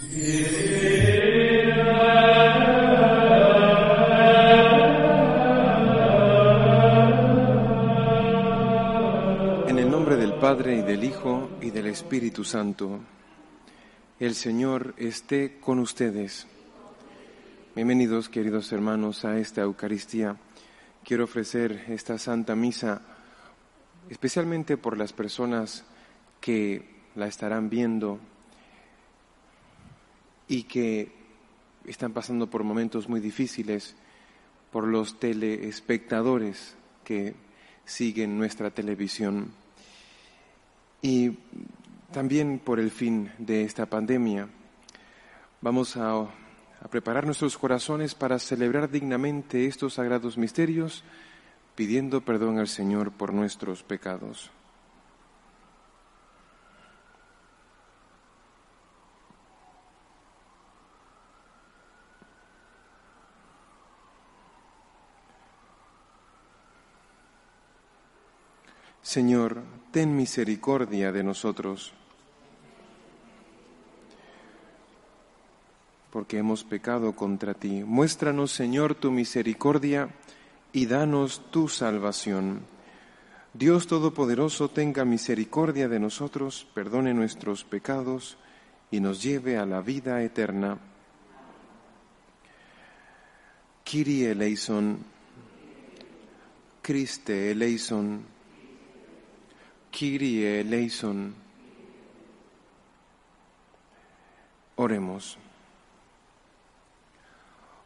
En el nombre del Padre y del Hijo y del Espíritu Santo, el Señor esté con ustedes. Bienvenidos, queridos hermanos, a esta Eucaristía. Quiero ofrecer esta Santa Misa especialmente por las personas que la estarán viendo y que están pasando por momentos muy difíciles, por los teleespectadores que siguen nuestra televisión y también por el fin de esta pandemia. Vamos a, a preparar nuestros corazones para celebrar dignamente estos sagrados misterios, pidiendo perdón al Señor por nuestros pecados. Señor, ten misericordia de nosotros, porque hemos pecado contra ti. Muéstranos, Señor, tu misericordia y danos tu salvación. Dios Todopoderoso tenga misericordia de nosotros, perdone nuestros pecados y nos lleve a la vida eterna. Kyrie eleison, Christe eleison. Kyrie eleison. Oremos.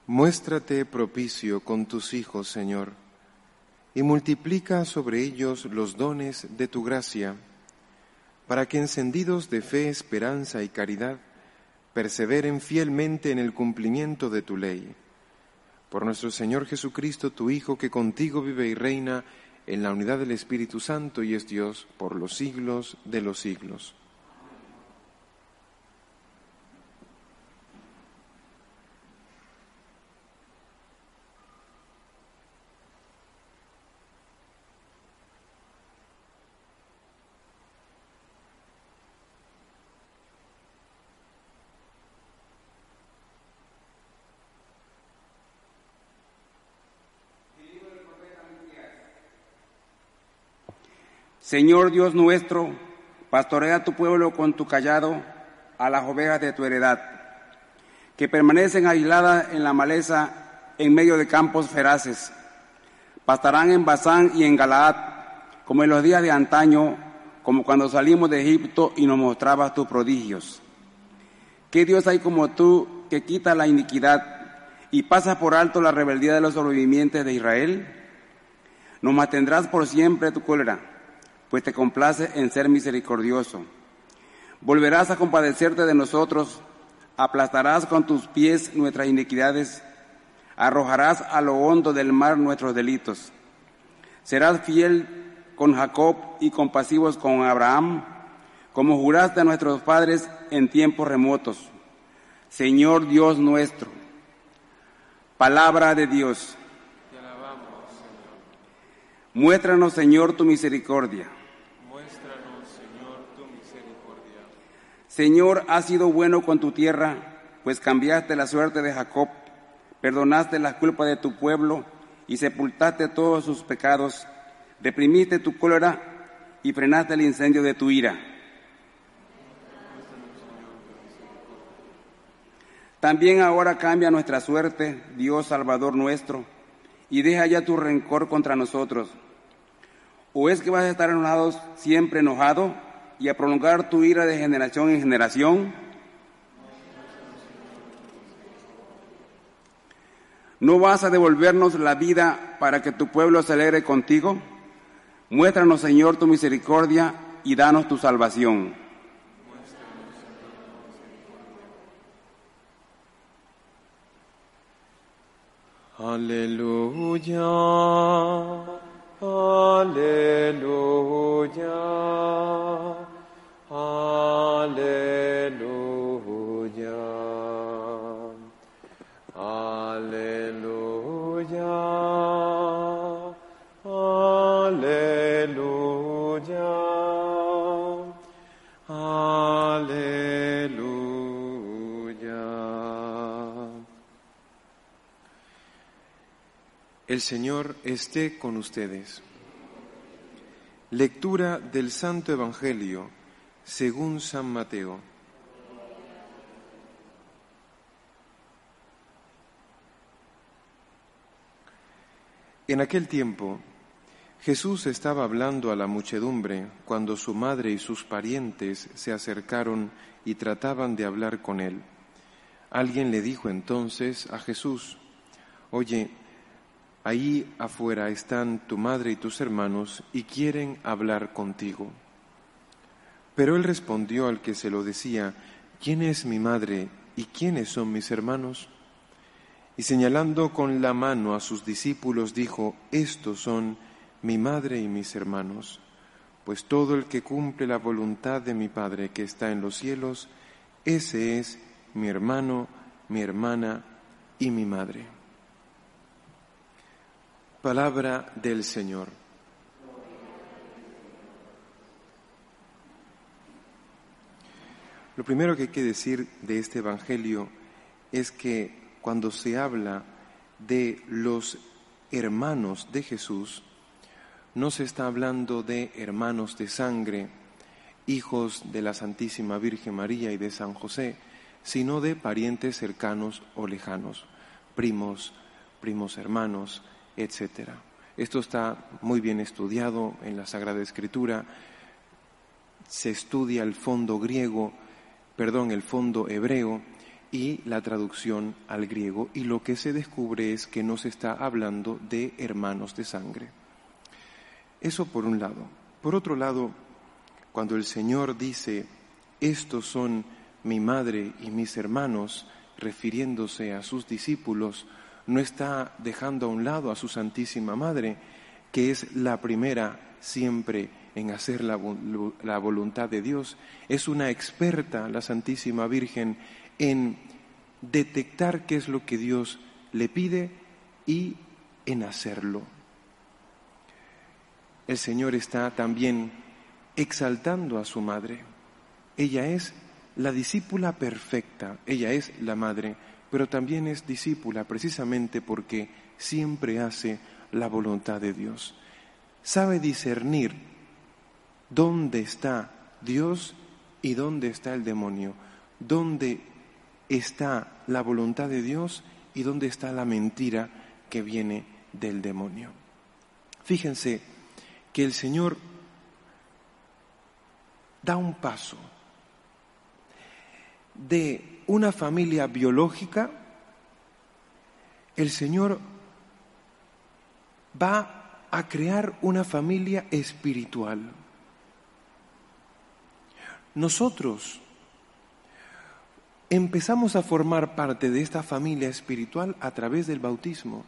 Muéstrate propicio con tus hijos, Señor, y multiplica sobre ellos los dones de tu gracia, para que encendidos de fe, esperanza y caridad, perseveren fielmente en el cumplimiento de tu ley. Por nuestro Señor Jesucristo, tu Hijo, que contigo vive y reina en la unidad del Espíritu Santo y es Dios por los siglos de los siglos. Señor Dios nuestro, pastorea tu pueblo con tu callado a las ovejas de tu heredad, que permanecen aisladas en la maleza en medio de campos feraces. Pastarán en Basán y en Galaad, como en los días de antaño, como cuando salimos de Egipto y nos mostrabas tus prodigios. ¿Qué Dios hay como tú que quita la iniquidad y pasa por alto la rebeldía de los sobrevivientes de Israel? Nos mantendrás por siempre tu cólera pues te complace en ser misericordioso. Volverás a compadecerte de nosotros, aplastarás con tus pies nuestras iniquidades, arrojarás a lo hondo del mar nuestros delitos. Serás fiel con Jacob y compasivos con Abraham, como juraste a nuestros padres en tiempos remotos. Señor Dios nuestro, palabra de Dios. Muéstranos, Señor, tu misericordia Señor, has sido bueno con tu tierra, pues cambiaste la suerte de Jacob, perdonaste las culpas de tu pueblo y sepultaste todos sus pecados, reprimiste tu cólera y frenaste el incendio de tu ira. También ahora cambia nuestra suerte, Dios Salvador nuestro, y deja ya tu rencor contra nosotros. ¿O es que vas a estar enojados, siempre enojado? Y a prolongar tu ira de generación en generación? ¿No vas a devolvernos la vida para que tu pueblo se alegre contigo? Muéstranos, Señor, tu misericordia y danos tu salvación. Aleluya, aleluya. Aleluya. Aleluya. El Señor esté con ustedes. Lectura del Santo Evangelio según San Mateo. En aquel tiempo, Jesús estaba hablando a la muchedumbre cuando su madre y sus parientes se acercaron y trataban de hablar con él. Alguien le dijo entonces a Jesús, Oye, ahí afuera están tu madre y tus hermanos y quieren hablar contigo. Pero él respondió al que se lo decía, ¿quién es mi madre y quiénes son mis hermanos? Y señalando con la mano a sus discípulos, dijo, estos son mi madre y mis hermanos, pues todo el que cumple la voluntad de mi Padre que está en los cielos, ese es mi hermano, mi hermana y mi madre. Palabra del Señor. Lo primero que hay que decir de este Evangelio es que cuando se habla de los hermanos de Jesús, no se está hablando de hermanos de sangre, hijos de la Santísima Virgen María y de San José, sino de parientes cercanos o lejanos, primos, primos hermanos, etcétera. Esto está muy bien estudiado en la Sagrada Escritura. Se estudia el fondo griego, perdón, el fondo hebreo y la traducción al griego y lo que se descubre es que no se está hablando de hermanos de sangre. Eso por un lado. Por otro lado, cuando el Señor dice, estos son mi madre y mis hermanos, refiriéndose a sus discípulos, no está dejando a un lado a su Santísima Madre, que es la primera siempre en hacer la, voluntad de Dios. Es una experta, la Santísima Virgen, en detectar qué es lo que Dios le pide y en hacerlo. El Señor está también exaltando a su madre. Ella es la discípula perfecta, ella es la madre pero también es discípula precisamente porque siempre hace la voluntad de Dios. Sabe discernir dónde está Dios y dónde está el demonio, dónde está la voluntad de Dios y dónde está la mentira que viene del demonio. Fíjense que el Señor da un paso de una familia biológica, el Señor va a crear una familia espiritual. Nosotros empezamos a formar parte de esta familia espiritual a través del bautismo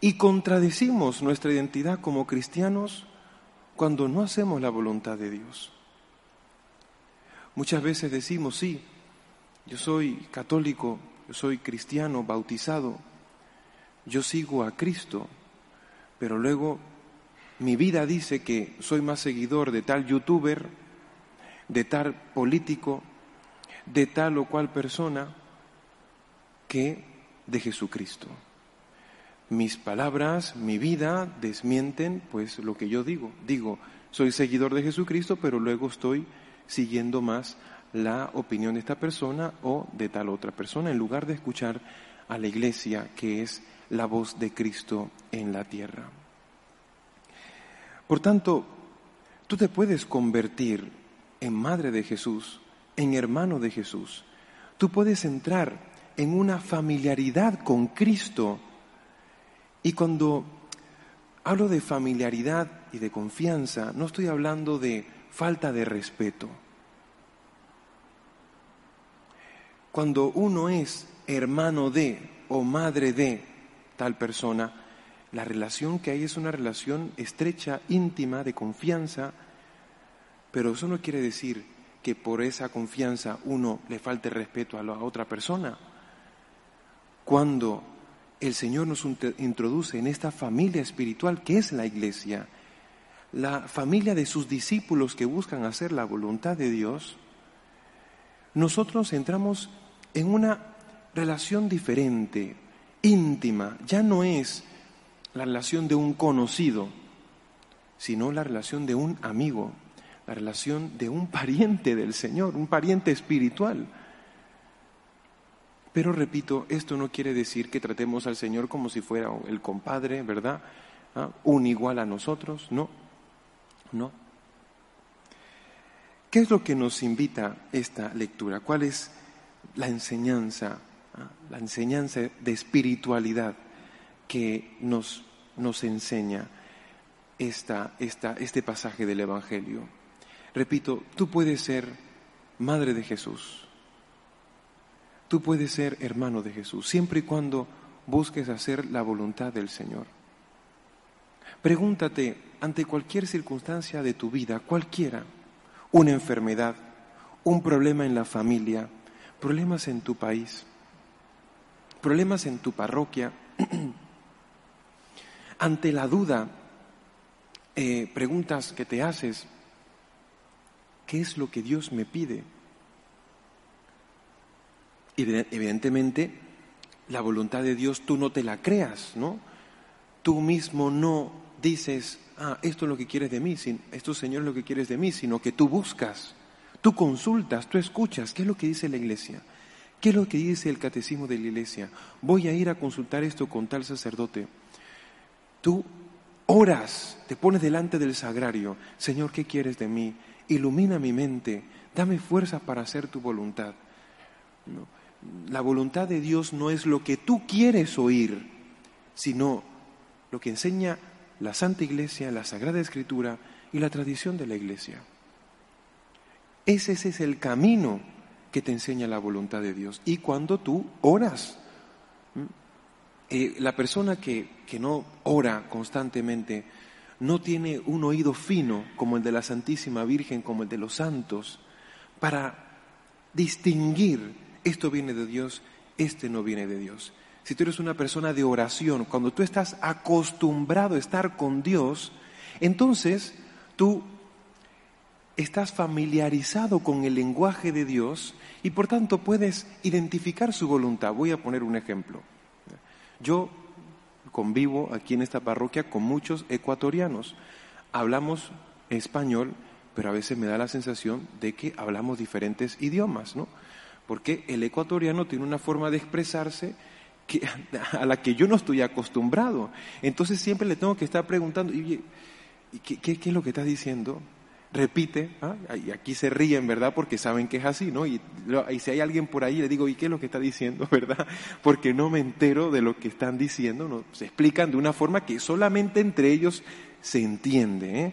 y contradecimos nuestra identidad como cristianos cuando no hacemos la voluntad de Dios. Muchas veces decimos, sí, yo soy católico, yo soy cristiano, bautizado, yo sigo a Cristo, pero luego mi vida dice que soy más seguidor de tal youtuber, de tal político, de tal o cual persona, que de Jesucristo. Mis palabras, mi vida desmienten pues lo que yo digo. Digo, soy seguidor de Jesucristo, pero luego estoy siguiendo más la opinión de esta persona o de tal otra persona, en lugar de escuchar a la iglesia que es la voz de Cristo en la tierra. Por tanto, tú te puedes convertir en madre de Jesús, en hermano de Jesús. Tú puedes entrar en una familiaridad con Cristo. Y cuando hablo de familiaridad y de confianza, no estoy hablando de falta de respeto. Cuando uno es hermano de o madre de tal persona, la relación que hay es una relación estrecha, íntima, de confianza, pero eso no quiere decir que por esa confianza uno le falte respeto a la otra persona. Cuando el Señor nos introduce en esta familia espiritual que es la iglesia, la familia de sus discípulos que buscan hacer la voluntad de Dios, nosotros entramos en una relación diferente, íntima, ya no es la relación de un conocido, sino la relación de un amigo, la relación de un pariente del Señor, un pariente espiritual. Pero repito, esto no quiere decir que tratemos al Señor como si fuera el compadre, ¿verdad? ¿Ah? Un igual a nosotros, no, no. ¿Qué es lo que nos invita esta lectura? ¿Cuál es la enseñanza, ah? la enseñanza de espiritualidad que nos, nos enseña esta, esta, este pasaje del Evangelio? Repito, tú puedes ser madre de Jesús, tú puedes ser hermano de Jesús, siempre y cuando busques hacer la voluntad del Señor. Pregúntate ante cualquier circunstancia de tu vida, cualquiera, una enfermedad, un problema en la familia, problemas en tu país, problemas en tu parroquia, ante la duda, eh, preguntas que te haces, ¿qué es lo que Dios me pide? Evidentemente, la voluntad de Dios tú no te la creas, ¿no? Tú mismo no dices, ah, esto es lo que quieres de mí, esto Señor es lo que quieres de mí, sino que tú buscas, tú consultas, tú escuchas, ¿qué es lo que dice la iglesia? ¿Qué es lo que dice el catecismo de la iglesia? Voy a ir a consultar esto con tal sacerdote. Tú oras, te pones delante del sagrario, Señor, ¿qué quieres de mí? Ilumina mi mente, dame fuerza para hacer tu voluntad. La voluntad de Dios no es lo que tú quieres oír, sino lo que enseña la Santa Iglesia, la Sagrada Escritura y la tradición de la Iglesia. Ese, es el camino que te enseña la voluntad de Dios. Y cuando tú oras, eh, la persona que, que no ora constantemente no tiene un oído fino como el de la Santísima Virgen, como el de los santos, para distinguir esto viene de Dios, este no viene de Dios si tú eres una persona de oración, cuando tú estás acostumbrado a estar con Dios, entonces tú estás familiarizado con el lenguaje de Dios y por tanto puedes identificar su voluntad. Voy a poner un ejemplo. Yo convivo aquí en esta parroquia con muchos ecuatorianos. Hablamos español, pero a veces me da la sensación de que hablamos diferentes idiomas, ¿no? Porque el ecuatoriano tiene una forma de expresarse a la que yo no estoy acostumbrado. Entonces siempre le tengo que estar preguntando, ¿y qué, es lo que estás diciendo? Repite, ¿ah? y aquí se ríen, ¿verdad? Porque saben que es así, ¿no? Y, si hay alguien por ahí, le digo, ¿y qué es lo que está diciendo, verdad? Porque no me entero de lo que están diciendo, ¿no? Se explican de una forma que solamente entre ellos se entiende, ¿eh?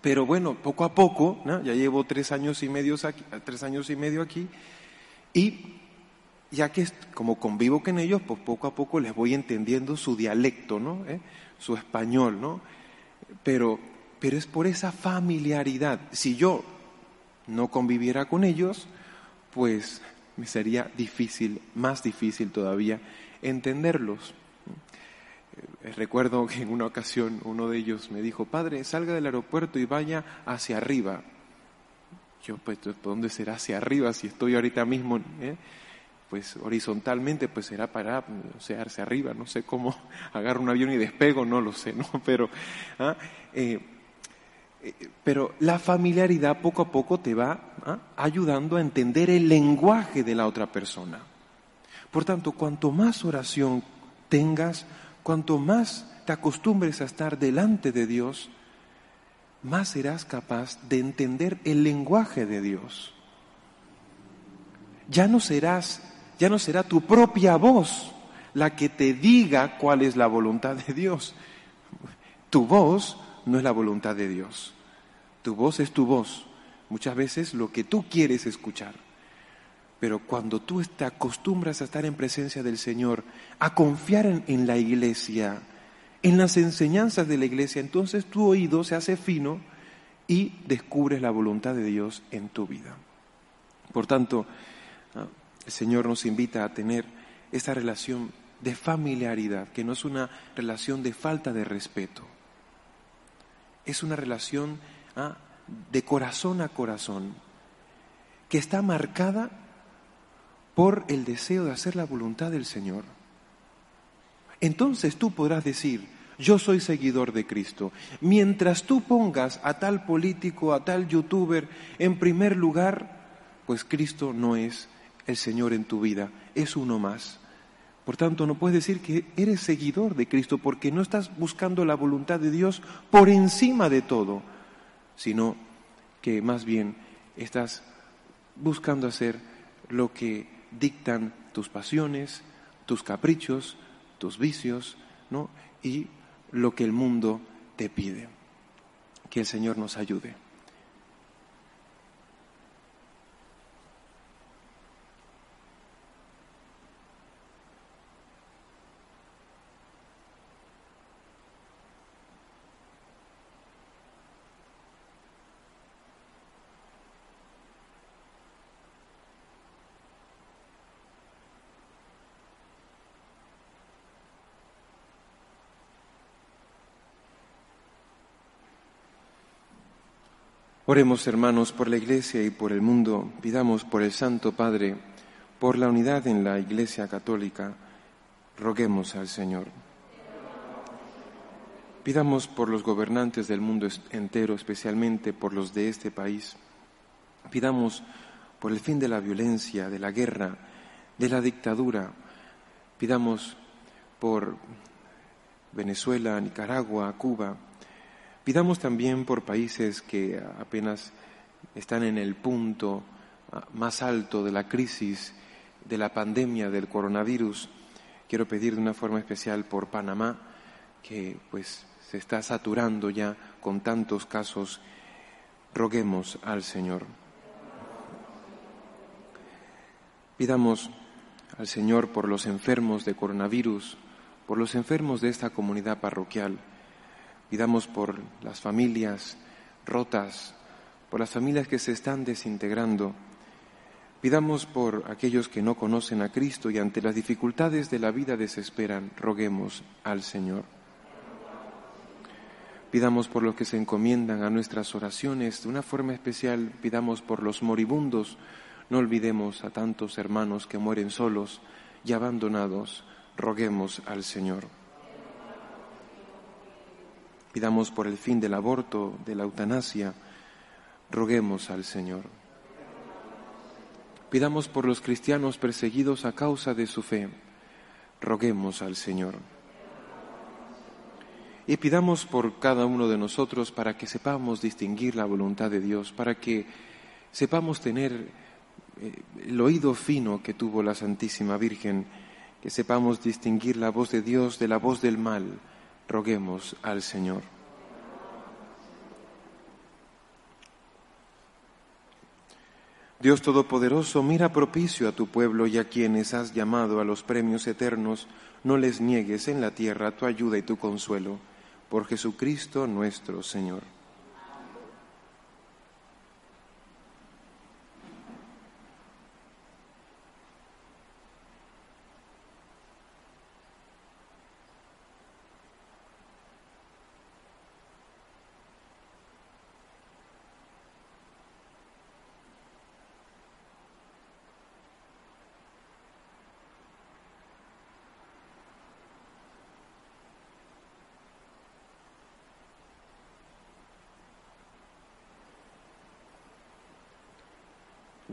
Pero bueno, poco a poco, ¿no? ya llevo tres años y medio aquí, tres años y medio aquí, y ya que como convivo con ellos, pues poco a poco les voy entendiendo su dialecto, ¿no? ¿Eh? Su español, ¿no? Pero, pero es por esa familiaridad. Si yo no conviviera con ellos, pues me sería difícil, más difícil todavía, entenderlos. Eh, recuerdo que en una ocasión uno de ellos me dijo, padre, salga del aeropuerto y vaya hacia arriba. Yo, pues, ¿dónde será hacia arriba si estoy ahorita mismo? ¿eh? pues horizontalmente pues será para, o sea, hacia arriba, no sé cómo agarro un avión y despego, no lo sé, ¿no? Pero, ¿ah? eh, pero la familiaridad poco a poco te va ¿ah? ayudando a entender el lenguaje de la otra persona. Por tanto, cuanto más oración tengas, cuanto más te acostumbres a estar delante de Dios, más serás capaz de entender el lenguaje de Dios. Ya no serás ya no será tu propia voz la que te diga cuál es la voluntad de Dios. Tu voz no es la voluntad de Dios. Tu voz es tu voz. Muchas veces lo que tú quieres escuchar. Pero cuando tú te acostumbras a estar en presencia del Señor, a confiar en, la iglesia, en las enseñanzas de la iglesia, entonces tu oído se hace fino y descubres la voluntad de Dios en tu vida. Por tanto, el Señor nos invita a tener esta relación de familiaridad, que no es una relación de falta de respeto, es una relación ah, de corazón a corazón, que está marcada por el deseo de hacer la voluntad del Señor. entonces tú podrás decir, yo soy seguidor de Cristo. Mientras tú pongas a tal político, a tal youtuber en primer lugar, pues Cristo no es el Señor en tu vida, es uno más. Por tanto, no puedes decir que eres seguidor de Cristo porque no estás buscando la voluntad de Dios por encima de todo, sino que más bien estás buscando hacer lo que dictan tus pasiones, tus caprichos, tus vicios, ¿no? Y lo que el mundo te pide. Que el Señor nos ayude. Oremos, hermanos, por la Iglesia y por el mundo. Pidamos por el Santo Padre, por la unidad en la Iglesia Católica. Roguemos al Señor. Pidamos por los gobernantes del mundo entero, especialmente por los de este país. Pidamos por el fin de la violencia, de la guerra, de la dictadura. Pidamos por Venezuela, Nicaragua, Cuba Pidamos también por países que apenas están en el punto ah, más alto de la crisis de la pandemia del coronavirus. Quiero pedir de una forma especial por Panamá, que pues se está saturando ya con tantos casos. Roguemos al Señor. Pidamos al Señor por los enfermos de coronavirus, por los enfermos de esta comunidad parroquial Pidamos por las familias rotas, por las familias que se están desintegrando. Pidamos por aquellos que no conocen a Cristo y ante las dificultades de la vida desesperan. Roguemos al Señor. Pidamos por los que se encomiendan a nuestras oraciones. De una forma especial, pidamos por los moribundos. No olvidemos a tantos hermanos que mueren solos y abandonados. Roguemos al Señor. Pidamos por el fin del aborto, de la eutanasia. Roguemos al Señor. Pidamos por los cristianos perseguidos a causa de su fe. Roguemos al Señor. Y pidamos por cada uno de nosotros para que sepamos distinguir la voluntad de Dios, para que sepamos tener eh, el oído fino que tuvo la Santísima Virgen, que sepamos distinguir la voz de Dios de la voz del mal Roguemos al Señor. Dios Todopoderoso, mira propicio a tu pueblo y a quienes has llamado a los premios eternos, no les niegues en la tierra tu ayuda y tu consuelo. Por Jesucristo nuestro Señor.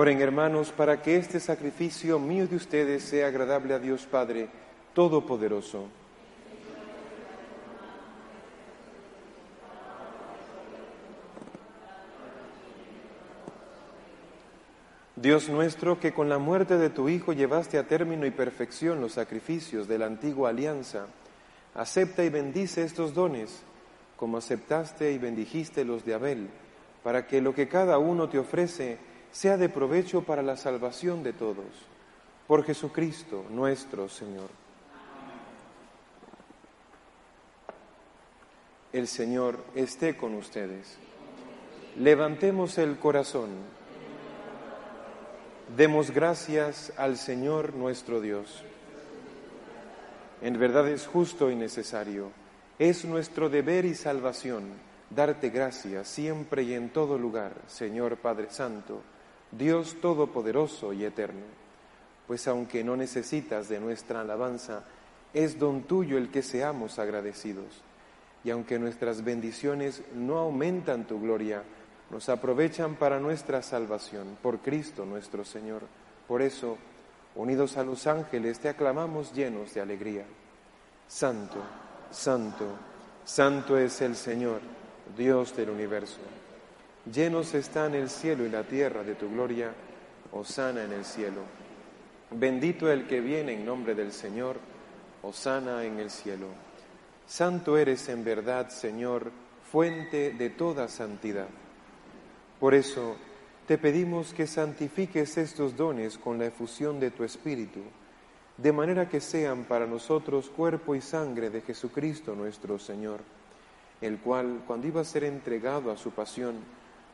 Oren hermanos para que este sacrificio mío de ustedes sea agradable a Dios Padre Todopoderoso. Dios nuestro, que con la muerte de tu Hijo llevaste a término y perfección los sacrificios de la antigua alianza, acepta y bendice estos dones, como aceptaste y bendijiste los de Abel, para que lo que cada uno te ofrece sea de provecho para la salvación de todos. Por Jesucristo nuestro Señor. El Señor esté con ustedes. Levantemos el corazón. Demos gracias al Señor nuestro Dios. En verdad es justo y necesario. Es nuestro deber y salvación darte gracias siempre y en todo lugar, Señor Padre Santo Dios Todopoderoso y Eterno, pues aunque no necesitas de nuestra alabanza, es don tuyo el que seamos agradecidos. Y aunque nuestras bendiciones no aumentan tu gloria, nos aprovechan para nuestra salvación, por Cristo nuestro Señor. Por eso, unidos a los ángeles, te aclamamos llenos de alegría. Santo, santo, santo es el Señor, Dios del universo. Llenos están el cielo y la tierra de tu gloria, Osana en el cielo. Bendito el que viene en nombre del Señor, Osana en el cielo. Santo eres en verdad, Señor, fuente de toda santidad. Por eso te pedimos que santifiques estos dones con la efusión de tu Espíritu, de manera que sean para nosotros cuerpo y sangre de Jesucristo nuestro Señor, el cual, cuando iba a ser entregado a su pasión,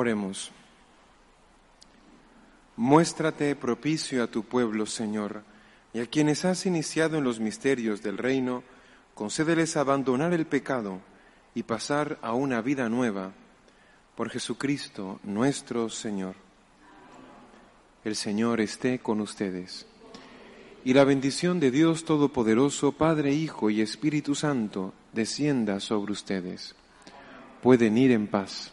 Oremos. Muéstrate propicio a tu pueblo, Señor, y a quienes has iniciado en los misterios del reino, concédeles abandonar el pecado y pasar a una vida nueva. Por Jesucristo nuestro Señor. El Señor esté con ustedes. Y la bendición de Dios Todopoderoso, Padre, Hijo y Espíritu Santo, descienda sobre ustedes. Pueden ir en paz.